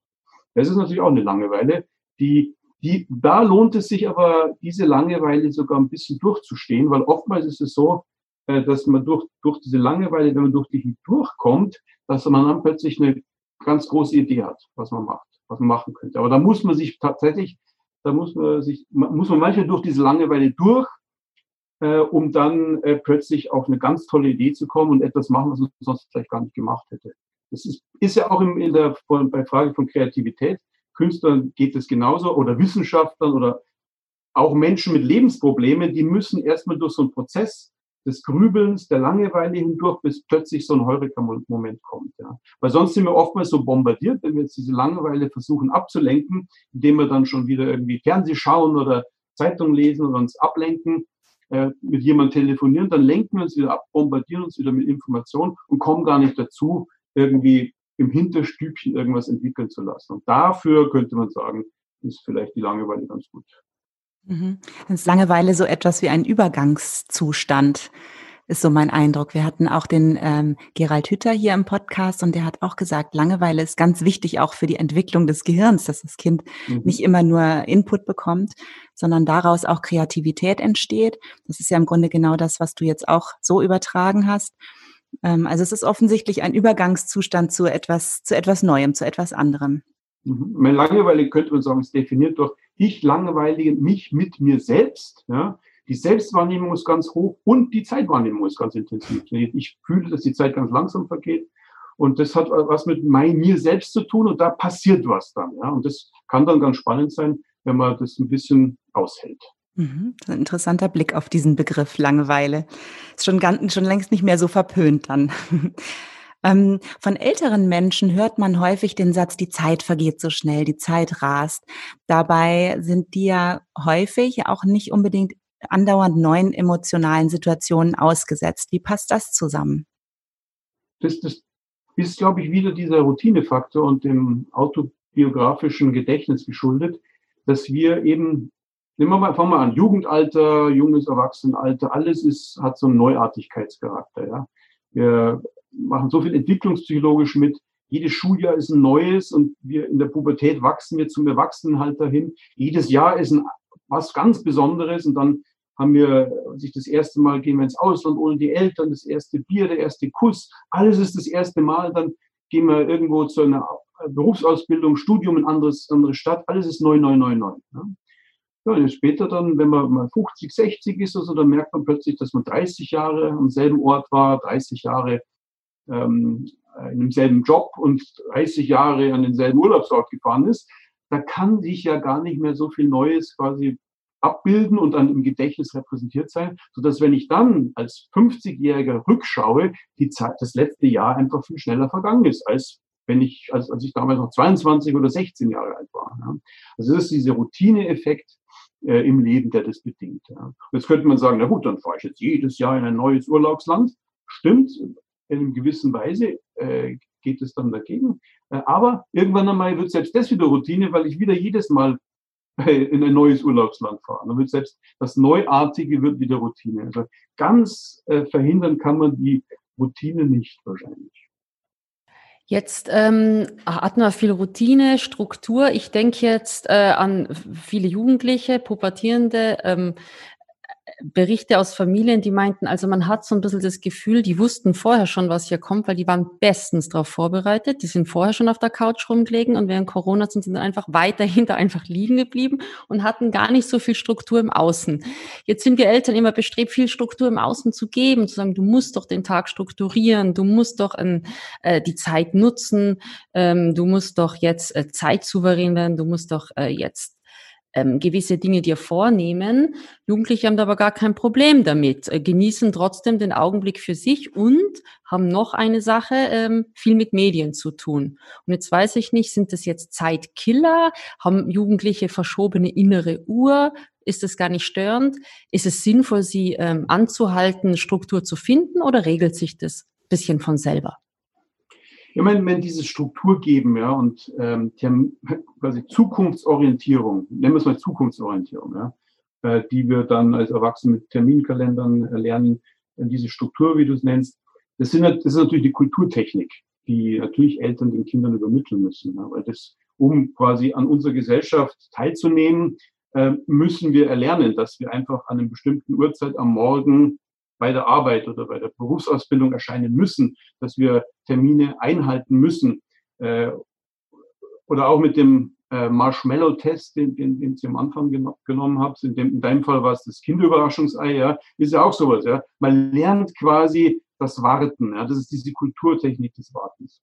Das ist natürlich auch eine Langeweile, die die, da lohnt es sich aber, diese Langeweile sogar ein bisschen durchzustehen, weil oftmals ist es so, äh, dass man durch, durch diese Langeweile, wenn man durch die durchkommt, dass man dann plötzlich eine ganz große Idee hat, was man macht, was man machen könnte. Aber da muss man sich tatsächlich, da muss man sich, muss man manchmal durch diese Langeweile durch, äh, um dann äh, plötzlich auf eine ganz tolle Idee zu kommen und etwas machen, was man sonst vielleicht gar nicht gemacht hätte. Das ist, ist ja auch in, der, bei Frage von Kreativität. Künstlern geht es genauso oder Wissenschaftlern oder auch Menschen mit Lebensproblemen, die müssen erstmal durch so einen Prozess des Grübelns, der Langeweile hindurch, bis plötzlich so ein Heureka-Moment kommt. Ja. Weil sonst sind wir oftmals so bombardiert, wenn wir jetzt diese Langeweile versuchen abzulenken, indem wir dann schon wieder irgendwie Fernseh schauen oder Zeitung lesen oder uns ablenken, äh, mit jemandem telefonieren, dann lenken wir uns wieder ab, bombardieren uns wieder mit Informationen und kommen gar nicht dazu, irgendwie im Hinterstübchen irgendwas entwickeln zu lassen. Und dafür könnte man sagen, ist vielleicht die Langeweile ganz gut. Mhm. Ist Langeweile so etwas wie ein Übergangszustand, ist so mein Eindruck. Wir hatten auch den ähm, Gerald Hütter hier im Podcast und der hat auch gesagt, Langeweile ist ganz wichtig auch für die Entwicklung des Gehirns, dass das Kind mhm. nicht immer nur Input bekommt, sondern daraus auch Kreativität entsteht. Das ist ja im Grunde genau das, was du jetzt auch so übertragen hast. Ähm, also es ist offensichtlich ein Übergangszustand zu etwas, zu etwas Neuem, zu etwas anderem. Mhm. Langeweile könnte man sagen, ist definiert durch ich langweilige mich mit mir selbst. Ja? Die Selbstwahrnehmung ist ganz hoch und die Zeitwahrnehmung ist ganz intensiv. Ich fühle, dass die Zeit ganz langsam vergeht. Und das hat was mit mein, mir selbst zu tun und da passiert was dann. Ja? Und das kann dann ganz spannend sein, wenn man das ein bisschen aushält. Mhm, ein interessanter Blick auf diesen Begriff Langeweile. Ist schon, ganz, schon längst nicht mehr so verpönt dann. ähm, von älteren Menschen hört man häufig den Satz, die Zeit vergeht so schnell, die Zeit rast. Dabei sind die ja häufig auch nicht unbedingt andauernd neuen emotionalen Situationen ausgesetzt. Wie passt das zusammen? Das, das ist, glaube ich, wieder dieser Routinefaktor und dem autobiografischen Gedächtnis geschuldet, dass wir eben Nehmen wir mal, fangen wir an, Jugendalter, junges Erwachsenenalter, alles ist, hat so einen Neuartigkeitscharakter. Ja. Wir machen so viel entwicklungspsychologisch mit. Jedes Schuljahr ist ein neues und wir in der Pubertät wachsen wir zum Erwachsenenalter hin. Jedes Jahr ist ein, was ganz Besonderes und dann haben wir sich das erste Mal, gehen wir ins Ausland ohne die Eltern, das erste Bier, der erste Kuss, alles ist das erste Mal, dann gehen wir irgendwo zu einer Berufsausbildung, Studium in anderes, andere Stadt, alles ist neu, neu, neu, neu. Ja. Ja, später dann, wenn man mal 50, 60 ist, also, dann merkt man plötzlich, dass man 30 Jahre am selben Ort war, 30 Jahre ähm, in demselben Job und 30 Jahre an denselben Urlaubsort gefahren ist. Da kann sich ja gar nicht mehr so viel Neues quasi abbilden und dann im Gedächtnis repräsentiert sein, sodass wenn ich dann als 50-Jähriger rückschaue, die Zeit, das letzte Jahr einfach viel schneller vergangen ist, als wenn ich, als, als ich damals noch 22 oder 16 Jahre alt war. Also das ist dieser Routineeffekt, äh, im Leben, der das bedingt. Ja. Jetzt könnte man sagen, na gut, dann fahre ich jetzt jedes Jahr in ein neues Urlaubsland. Stimmt, in einer gewissen Weise äh, geht es dann dagegen. Äh, aber irgendwann einmal wird selbst das wieder Routine, weil ich wieder jedes Mal in ein neues Urlaubsland fahren. Dann wird selbst das Neuartige wird wieder Routine. Also ganz äh, verhindern kann man die Routine nicht wahrscheinlich. Jetzt ähm, hat man viel Routine, Struktur. Ich denke jetzt äh, an viele Jugendliche, Pubertierende, ähm, Berichte aus Familien, die meinten, also man hat so ein bisschen das Gefühl, die wussten vorher schon, was hier kommt, weil die waren bestens darauf vorbereitet. Die sind vorher schon auf der Couch rumgelegen und während Corona sind sie dann einfach weiterhin da einfach liegen geblieben und hatten gar nicht so viel Struktur im Außen. Jetzt sind wir Eltern immer bestrebt, viel Struktur im Außen zu geben, zu sagen, du musst doch den Tag strukturieren, du musst doch ähm, äh, die Zeit nutzen, ähm, du musst doch jetzt äh, zeitsouverän werden, du musst doch äh, jetzt ähm, gewisse Dinge dir vornehmen. Jugendliche haben da aber gar kein Problem damit, äh, genießen trotzdem den Augenblick für sich und haben noch eine Sache, ähm, viel mit Medien zu tun. Und jetzt weiß ich nicht, sind das jetzt Zeitkiller? Haben Jugendliche verschobene innere Uhr? Ist es gar nicht störend? Ist es sinnvoll, sie ähm, anzuhalten, Struktur zu finden oder regelt sich das bisschen von selber? Ja, wenn, wenn diese Struktur geben, ja, und ähm, quasi Zukunftsorientierung, nennen wir es mal Zukunftsorientierung, ja, äh, die wir dann als Erwachsene mit Terminkalendern lernen, diese Struktur, wie du es nennst, das, sind, das ist natürlich die Kulturtechnik, die natürlich Eltern den Kindern übermitteln müssen. Ja, weil das, um quasi an unserer Gesellschaft teilzunehmen, äh, müssen wir erlernen, dass wir einfach an einer bestimmten Uhrzeit am Morgen bei der Arbeit oder bei der Berufsausbildung erscheinen müssen, dass wir Termine einhalten müssen. Äh, oder auch mit dem äh, Marshmallow-Test, den, den, den Sie am Anfang gen genommen haben, in, dem, in deinem Fall war es das Kinderüberraschungsei, ja, ist ja auch sowas. Ja. Man lernt quasi das Warten. Ja. Das ist diese Kulturtechnik des Wartens.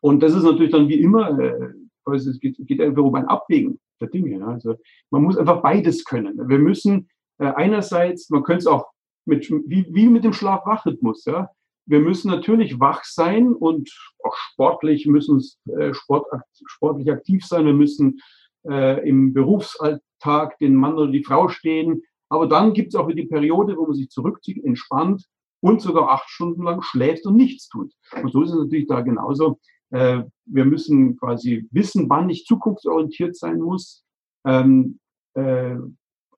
Und das ist natürlich dann wie immer, äh, es geht, geht einfach um ein Abwägen der Dinge. Ja. Also man muss einfach beides können. Wir müssen äh, einerseits, man könnte es auch mit, wie, wie mit dem Schlaf-Wach-Rhythmus. Ja? Wir müssen natürlich wach sein und auch sportlich müssen äh, Sport, sportlich aktiv sein. Wir müssen äh, im Berufsalltag den Mann oder die Frau stehen. Aber dann gibt es auch die Periode, wo man sich zurückzieht, entspannt und sogar acht Stunden lang schläft und nichts tut. Und so ist es natürlich da genauso. Äh, wir müssen quasi wissen, wann ich zukunftsorientiert sein muss. Ähm, äh,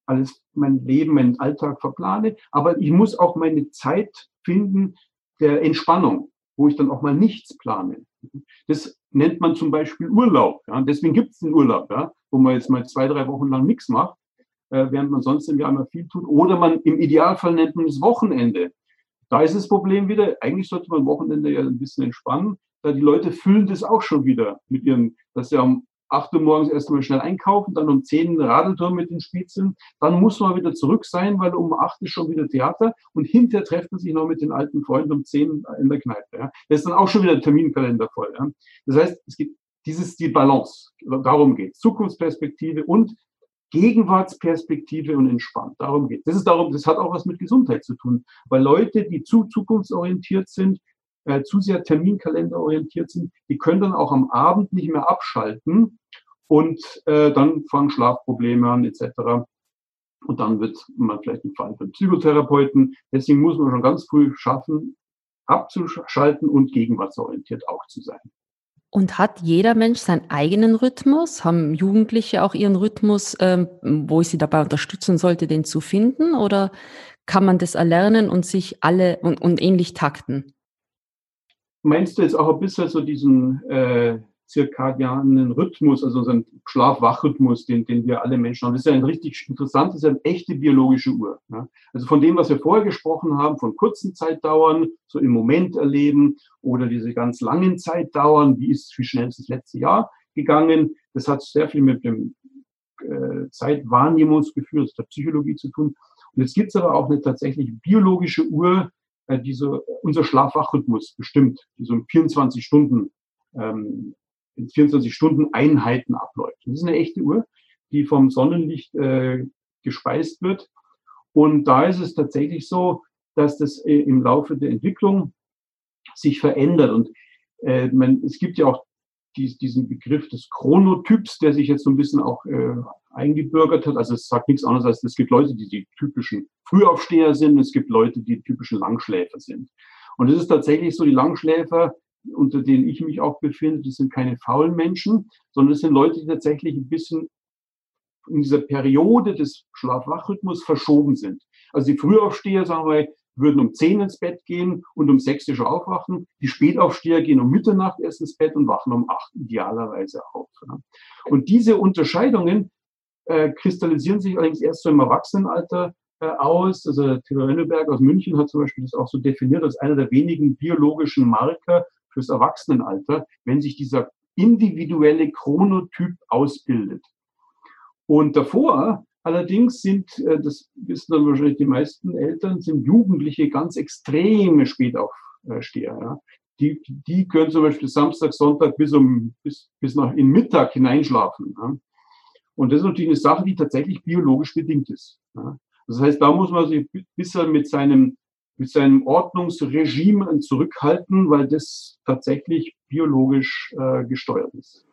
alles mein Leben, meinen Alltag verplane. Aber ich muss auch meine Zeit finden der Entspannung, wo ich dann auch mal nichts plane. Das nennt man zum Beispiel Urlaub. Ja. Deswegen gibt es den Urlaub, ja, wo man jetzt mal zwei, drei Wochen lang nichts macht, äh, während man sonst im Jahr immer viel tut. Oder man im Idealfall nennt man es Wochenende. Da ist das Problem wieder, eigentlich sollte man Wochenende ja ein bisschen entspannen, da die Leute füllen das auch schon wieder mit ihren, dass sie am 8 Uhr morgens erstmal schnell einkaufen, dann um 10 Radeltour mit den Spitzeln, dann muss man wieder zurück sein, weil um 8 ist schon wieder Theater und hinterher trifft man sich noch mit den alten Freunden um 10 in der Kneipe. Ja. Das ist dann auch schon wieder Terminkalender voll. Ja. Das heißt, es gibt dieses die Balance, darum geht Zukunftsperspektive und Gegenwartsperspektive und entspannt. Darum geht Das das hat auch was mit Gesundheit zu tun, weil Leute, die zu zukunftsorientiert sind, zu sehr Terminkalender orientiert sind, die können dann auch am Abend nicht mehr abschalten und äh, dann fangen Schlafprobleme an etc. Und dann wird man vielleicht ein Fall für Psychotherapeuten. Deswegen muss man schon ganz früh schaffen, abzuschalten und gegenwartsorientiert auch zu sein. Und hat jeder Mensch seinen eigenen Rhythmus? Haben Jugendliche auch ihren Rhythmus, ähm, wo ich sie dabei unterstützen sollte, den zu finden? Oder kann man das erlernen und sich alle und, und ähnlich takten? Meinst du jetzt auch ein bisschen so diesen äh, zirkadianen Rhythmus, also unseren Schlaf-Wach-Rhythmus, den, den wir alle Menschen haben? Das ist ja ein richtig interessant, das ist ja eine echte biologische Uhr. Ja? Also von dem, was wir vorher gesprochen haben, von kurzen Zeitdauern, so im Moment erleben oder diese ganz langen Zeitdauern, wie ist, wie schnell ist das letzte Jahr gegangen, das hat sehr viel mit dem äh, Zeitwahrnehmungsgefühl, der Psychologie zu tun. Und jetzt gibt es aber auch eine tatsächlich biologische Uhr, äh, diese, unser Schlafwachrhythmus bestimmt, die so 24 Stunden, ähm, in 24 Stunden Einheiten abläuft. Das ist eine echte Uhr, die vom Sonnenlicht äh, gespeist wird. Und da ist es tatsächlich so, dass das äh, im Laufe der Entwicklung sich verändert. Und äh, man, es gibt ja auch die, diesen Begriff des Chronotyps, der sich jetzt so ein bisschen auch äh, eingebürgert hat. Also es sagt nichts anderes als, es gibt Leute, die die typischen Frühaufsteher sind, es gibt Leute, die typischen Langschläfer sind. Und es ist tatsächlich so, die Langschläfer, unter denen ich mich auch befinde, das sind keine faulen Menschen, sondern es sind Leute, die tatsächlich ein bisschen in dieser Periode des Schlaf-Wach-Rhythmus verschoben sind. Also die Frühaufsteher, sagen wir, würden um 10 ins Bett gehen und um 6 schon aufwachen. Die Spätaufsteher gehen um Mitternacht erst ins Bett und wachen um 8 idealerweise auf. Und diese Unterscheidungen äh, kristallisieren sich allerdings erst so im Erwachsenenalter äh, aus. Also Theodor Henneberg aus München hat zum Beispiel das auch so definiert als einer der wenigen biologischen Marker fürs Erwachsenenalter, wenn sich dieser individuelle Chronotyp ausbildet. Und davor allerdings sind, äh, das wissen dann wahrscheinlich die meisten Eltern, sind Jugendliche ganz extreme Spätaufsteher. Ja. Die, die können zum Beispiel Samstag, Sonntag bis, um, bis, bis nach in Mittag hineinschlafen. Ja. Und das ist natürlich eine Sache, die tatsächlich biologisch bedingt ist. Ja. Das heißt, da muss man sich ein bisschen mit seinem, mit seinem Ordnungsregime zurückhalten, weil das tatsächlich biologisch äh, gesteuert ist.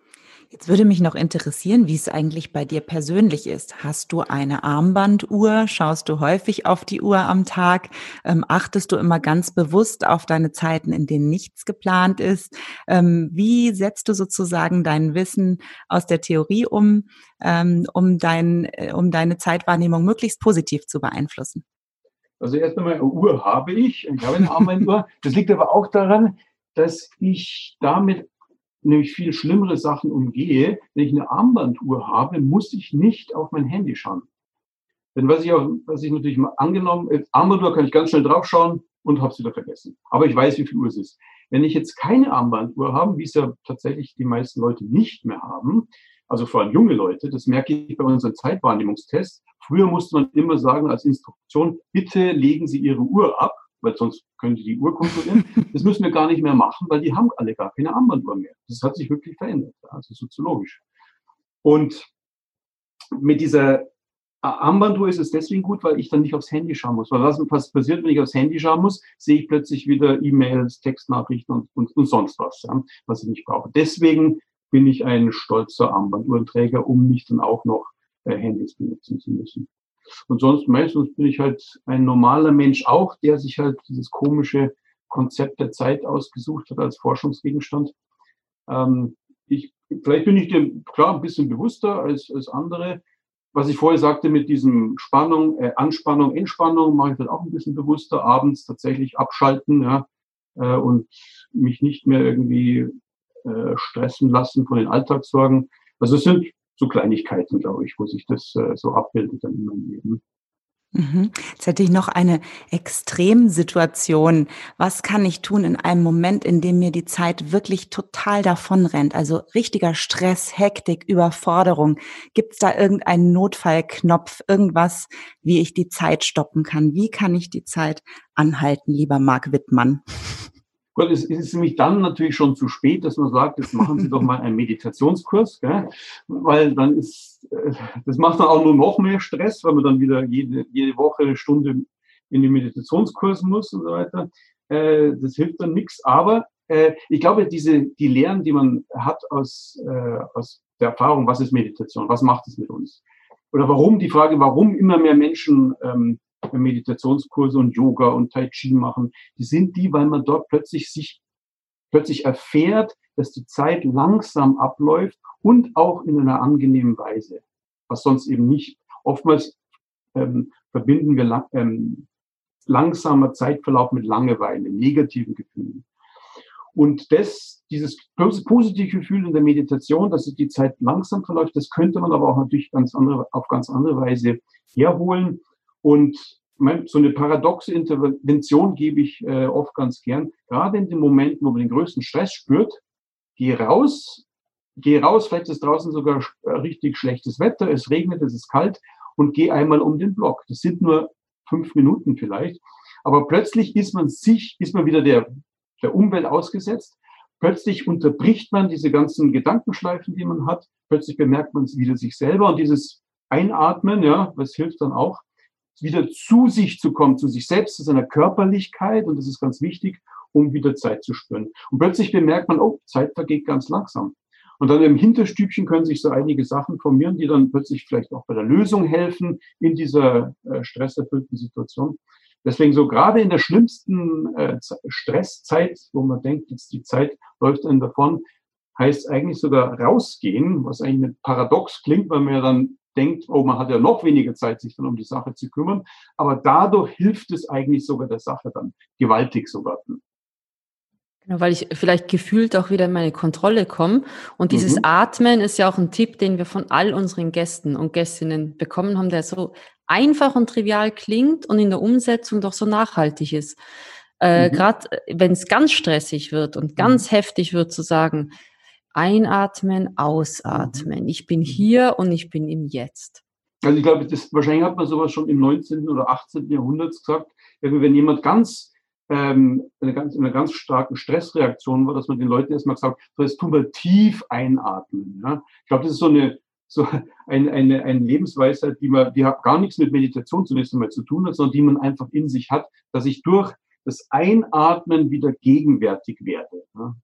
Jetzt würde mich noch interessieren, wie es eigentlich bei dir persönlich ist. Hast du eine Armbanduhr? Schaust du häufig auf die Uhr am Tag? Ähm, achtest du immer ganz bewusst auf deine Zeiten, in denen nichts geplant ist? Ähm, wie setzt du sozusagen dein Wissen aus der Theorie um, ähm, um, dein, äh, um deine Zeitwahrnehmung möglichst positiv zu beeinflussen? Also erst einmal, eine Uhr habe ich. Ich habe eine Armbanduhr. Das liegt aber auch daran, dass ich damit nämlich viel schlimmere Sachen umgehe. Wenn ich eine Armbanduhr habe, muss ich nicht auf mein Handy schauen. Denn was ich auch, was ich natürlich mal angenommen, äh, Armbanduhr kann ich ganz schnell draufschauen und habe es wieder vergessen. Aber ich weiß, wie viel Uhr es ist. Wenn ich jetzt keine Armbanduhr habe, wie es ja tatsächlich die meisten Leute nicht mehr haben, also vor allem junge Leute, das merke ich bei unseren Zeitwahrnehmungstests. Früher musste man immer sagen als Instruktion, bitte legen Sie Ihre Uhr ab weil sonst können die die Uhr kontrollieren. Das müssen wir gar nicht mehr machen, weil die haben alle gar keine Armbanduhr mehr. Das hat sich wirklich verändert, also soziologisch. Und mit dieser Armbanduhr ist es deswegen gut, weil ich dann nicht aufs Handy schauen muss. Weil was, was passiert, wenn ich aufs Handy schauen muss, sehe ich plötzlich wieder E-Mails, Textnachrichten und, und, und sonst was, ja, was ich nicht brauche. Deswegen bin ich ein stolzer Armbanduhrenträger, um nicht dann auch noch äh, Handys benutzen zu müssen. Und sonst meistens bin ich halt ein normaler Mensch auch, der sich halt dieses komische Konzept der Zeit ausgesucht hat als Forschungsgegenstand. Ähm, ich, vielleicht bin ich dem klar ein bisschen bewusster als, als andere. Was ich vorher sagte mit diesem Spannung, äh, Anspannung, Entspannung, mache ich halt auch ein bisschen bewusster. Abends tatsächlich abschalten ja, äh, und mich nicht mehr irgendwie äh, stressen lassen von den Alltagssorgen. Also es sind so Kleinigkeiten, glaube ich, wo sich das äh, so abbildet dann in meinem Leben. Mhm. Jetzt hätte ich noch eine Extremsituation. Was kann ich tun in einem Moment, in dem mir die Zeit wirklich total davonrennt? Also richtiger Stress, Hektik, Überforderung. Gibt es da irgendeinen Notfallknopf, irgendwas, wie ich die Zeit stoppen kann? Wie kann ich die Zeit anhalten, lieber Marc Wittmann? Gut, es ist nämlich dann natürlich schon zu spät, dass man sagt, jetzt machen Sie doch mal einen Meditationskurs, gell? weil dann ist, äh, das macht dann auch nur noch mehr Stress, weil man dann wieder jede, jede Woche eine Stunde in den Meditationskurs muss und so weiter. Äh, das hilft dann nichts. Aber äh, ich glaube, diese, die Lehren, die man hat aus, aus der Erfahrung, was ist Meditation, was macht es mit uns? Oder warum, die Frage, warum immer mehr Menschen ähm, Meditationskurse und Yoga und Tai Chi machen, die sind die, weil man dort plötzlich sich plötzlich erfährt, dass die Zeit langsam abläuft und auch in einer angenehmen Weise, was sonst eben nicht. Oftmals ähm, verbinden wir lang, ähm, langsamer Zeitverlauf mit Langeweile, negativen Gefühlen. Und das, dieses positive Gefühl in der Meditation, dass die Zeit langsam verläuft, das könnte man aber auch natürlich ganz andere, auf ganz andere Weise herholen. Und so eine paradoxe Intervention gebe ich äh, oft ganz gern. Gerade in den Momenten, wo man den größten Stress spürt, geh raus, geh raus, vielleicht ist draußen sogar äh, richtig schlechtes Wetter, es regnet, es ist kalt und geh einmal um den Block. Das sind nur fünf Minuten vielleicht. Aber plötzlich ist man sich, ist man wieder der, der Umwelt ausgesetzt. Plötzlich unterbricht man diese ganzen Gedankenschleifen, die man hat. Plötzlich bemerkt man wieder sich selber und dieses Einatmen, ja, was hilft dann auch, wieder zu sich zu kommen, zu sich selbst, zu seiner Körperlichkeit. Und das ist ganz wichtig, um wieder Zeit zu spüren. Und plötzlich bemerkt man, oh, Zeit vergeht ganz langsam. Und dann im Hinterstübchen können sich so einige Sachen formieren, die dann plötzlich vielleicht auch bei der Lösung helfen in dieser äh, stresserfüllten Situation. Deswegen so gerade in der schlimmsten äh, Stresszeit, wo man denkt, jetzt die Zeit läuft einem davon, heißt eigentlich sogar rausgehen, was eigentlich paradox klingt, weil man ja dann denkt, oh, man hat ja noch weniger Zeit, sich dann um die Sache zu kümmern. Aber dadurch hilft es eigentlich sogar der Sache dann gewaltig sogar. Genau, weil ich vielleicht gefühlt auch wieder in meine Kontrolle komme. Und dieses mhm. Atmen ist ja auch ein Tipp, den wir von all unseren Gästen und Gästinnen bekommen haben, der so einfach und trivial klingt und in der Umsetzung doch so nachhaltig ist. Äh, mhm. Gerade wenn es ganz stressig wird und ganz mhm. heftig wird, zu sagen, einatmen, ausatmen. Mhm. Ich bin hier und ich bin im Jetzt. Also ich glaube, das, wahrscheinlich hat man sowas schon im 19. oder 18. Jahrhundert gesagt, wenn jemand ganz ähm, eine, ganz, eine ganz starken Stressreaktion war, dass man den Leuten erstmal gesagt so jetzt tun wir tief einatmen. Ja? Ich glaube, das ist so eine, so eine, eine, eine Lebensweisheit, die man, die hat gar nichts mit Meditation zunächst einmal zu tun hat, sondern die man einfach in sich hat, dass ich durch das Einatmen wieder gegenwärtig werde. Ja?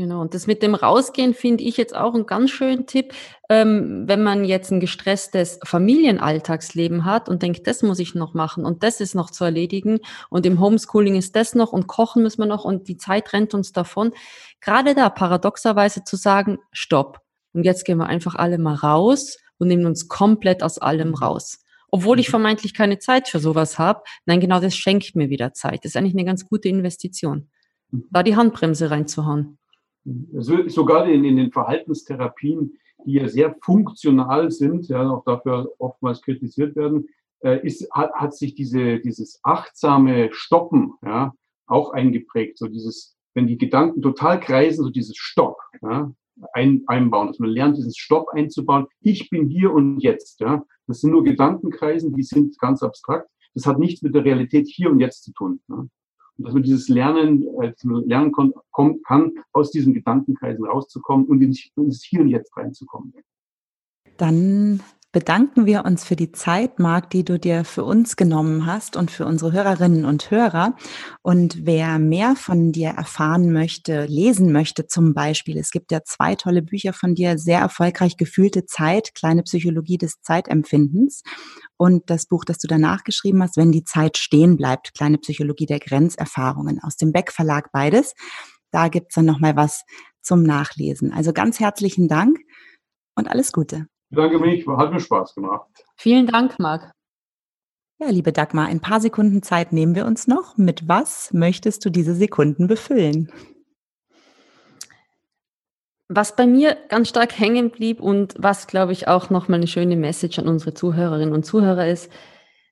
Genau, und das mit dem Rausgehen finde ich jetzt auch einen ganz schönen Tipp, ähm, wenn man jetzt ein gestresstes Familienalltagsleben hat und denkt, das muss ich noch machen und das ist noch zu erledigen und im Homeschooling ist das noch und kochen müssen wir noch und die Zeit rennt uns davon. Gerade da paradoxerweise zu sagen, stopp. Und jetzt gehen wir einfach alle mal raus und nehmen uns komplett aus allem raus. Obwohl ich mhm. vermeintlich keine Zeit für sowas habe. Nein, genau das schenkt mir wieder Zeit. Das ist eigentlich eine ganz gute Investition. Mhm. Da die Handbremse reinzuhauen sogar in, in den Verhaltenstherapien, die ja sehr funktional sind, ja, auch dafür oftmals kritisiert werden, äh, ist, hat, hat sich diese, dieses achtsame Stoppen ja, auch eingeprägt. So dieses, wenn die Gedanken total kreisen, so dieses Stopp ja, ein, einbauen, dass man lernt, dieses Stopp einzubauen. Ich bin hier und jetzt. Ja. Das sind nur Gedankenkreisen, die sind ganz abstrakt. Das hat nichts mit der Realität hier und jetzt zu tun. Ja dass man dieses Lernen, äh, lernen kon, kommt, kann, aus diesen Gedankenkreisen rauszukommen und ins Hier und Jetzt reinzukommen. Dann bedanken wir uns für die Zeit, Marc, die du dir für uns genommen hast und für unsere Hörerinnen und Hörer. Und wer mehr von dir erfahren möchte, lesen möchte zum Beispiel, es gibt ja zwei tolle Bücher von dir, sehr erfolgreich gefühlte Zeit, kleine Psychologie des Zeitempfindens und das Buch, das du danach geschrieben hast, Wenn die Zeit stehen bleibt, kleine Psychologie der Grenzerfahrungen aus dem Beck Verlag beides. Da gibt's dann nochmal was zum Nachlesen. Also ganz herzlichen Dank und alles Gute. Ich bedanke mich, hat mir Spaß gemacht. Vielen Dank, Marc. Ja, liebe Dagmar, ein paar Sekunden Zeit nehmen wir uns noch. Mit was möchtest du diese Sekunden befüllen? Was bei mir ganz stark hängen blieb und was, glaube ich, auch nochmal eine schöne Message an unsere Zuhörerinnen und Zuhörer ist,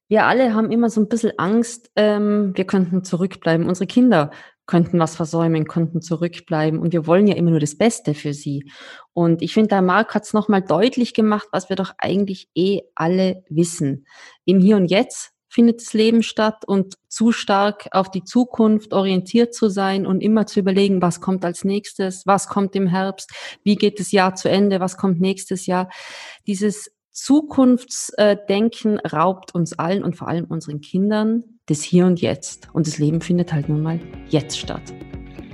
wir alle haben immer so ein bisschen Angst, ähm, wir könnten zurückbleiben. Unsere Kinder könnten was versäumen, könnten zurückbleiben. Und wir wollen ja immer nur das Beste für sie. Und ich finde, der Marc hat es nochmal deutlich gemacht, was wir doch eigentlich eh alle wissen. Im Hier und Jetzt findet das Leben statt und zu stark auf die Zukunft orientiert zu sein und immer zu überlegen, was kommt als nächstes, was kommt im Herbst, wie geht das Jahr zu Ende, was kommt nächstes Jahr. Dieses Zukunftsdenken raubt uns allen und vor allem unseren Kindern das Hier und Jetzt. Und das Leben findet halt nun mal jetzt statt.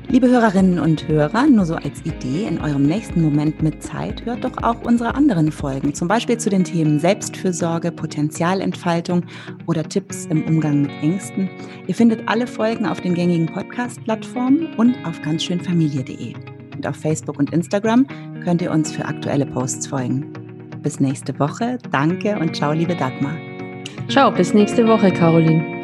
Liebe Hörerinnen und Hörer, nur so als Idee, in eurem nächsten Moment mit Zeit hört doch auch unsere anderen Folgen, zum Beispiel zu den Themen Selbstfürsorge, Potenzialentfaltung oder Tipps im Umgang mit Ängsten. Ihr findet alle Folgen auf den gängigen Podcast-Plattformen und auf ganzschönfamilie.de. Und auf Facebook und Instagram könnt ihr uns für aktuelle Posts folgen. Bis nächste Woche. Danke und ciao, liebe Dagmar. Ciao, bis nächste Woche, Caroline.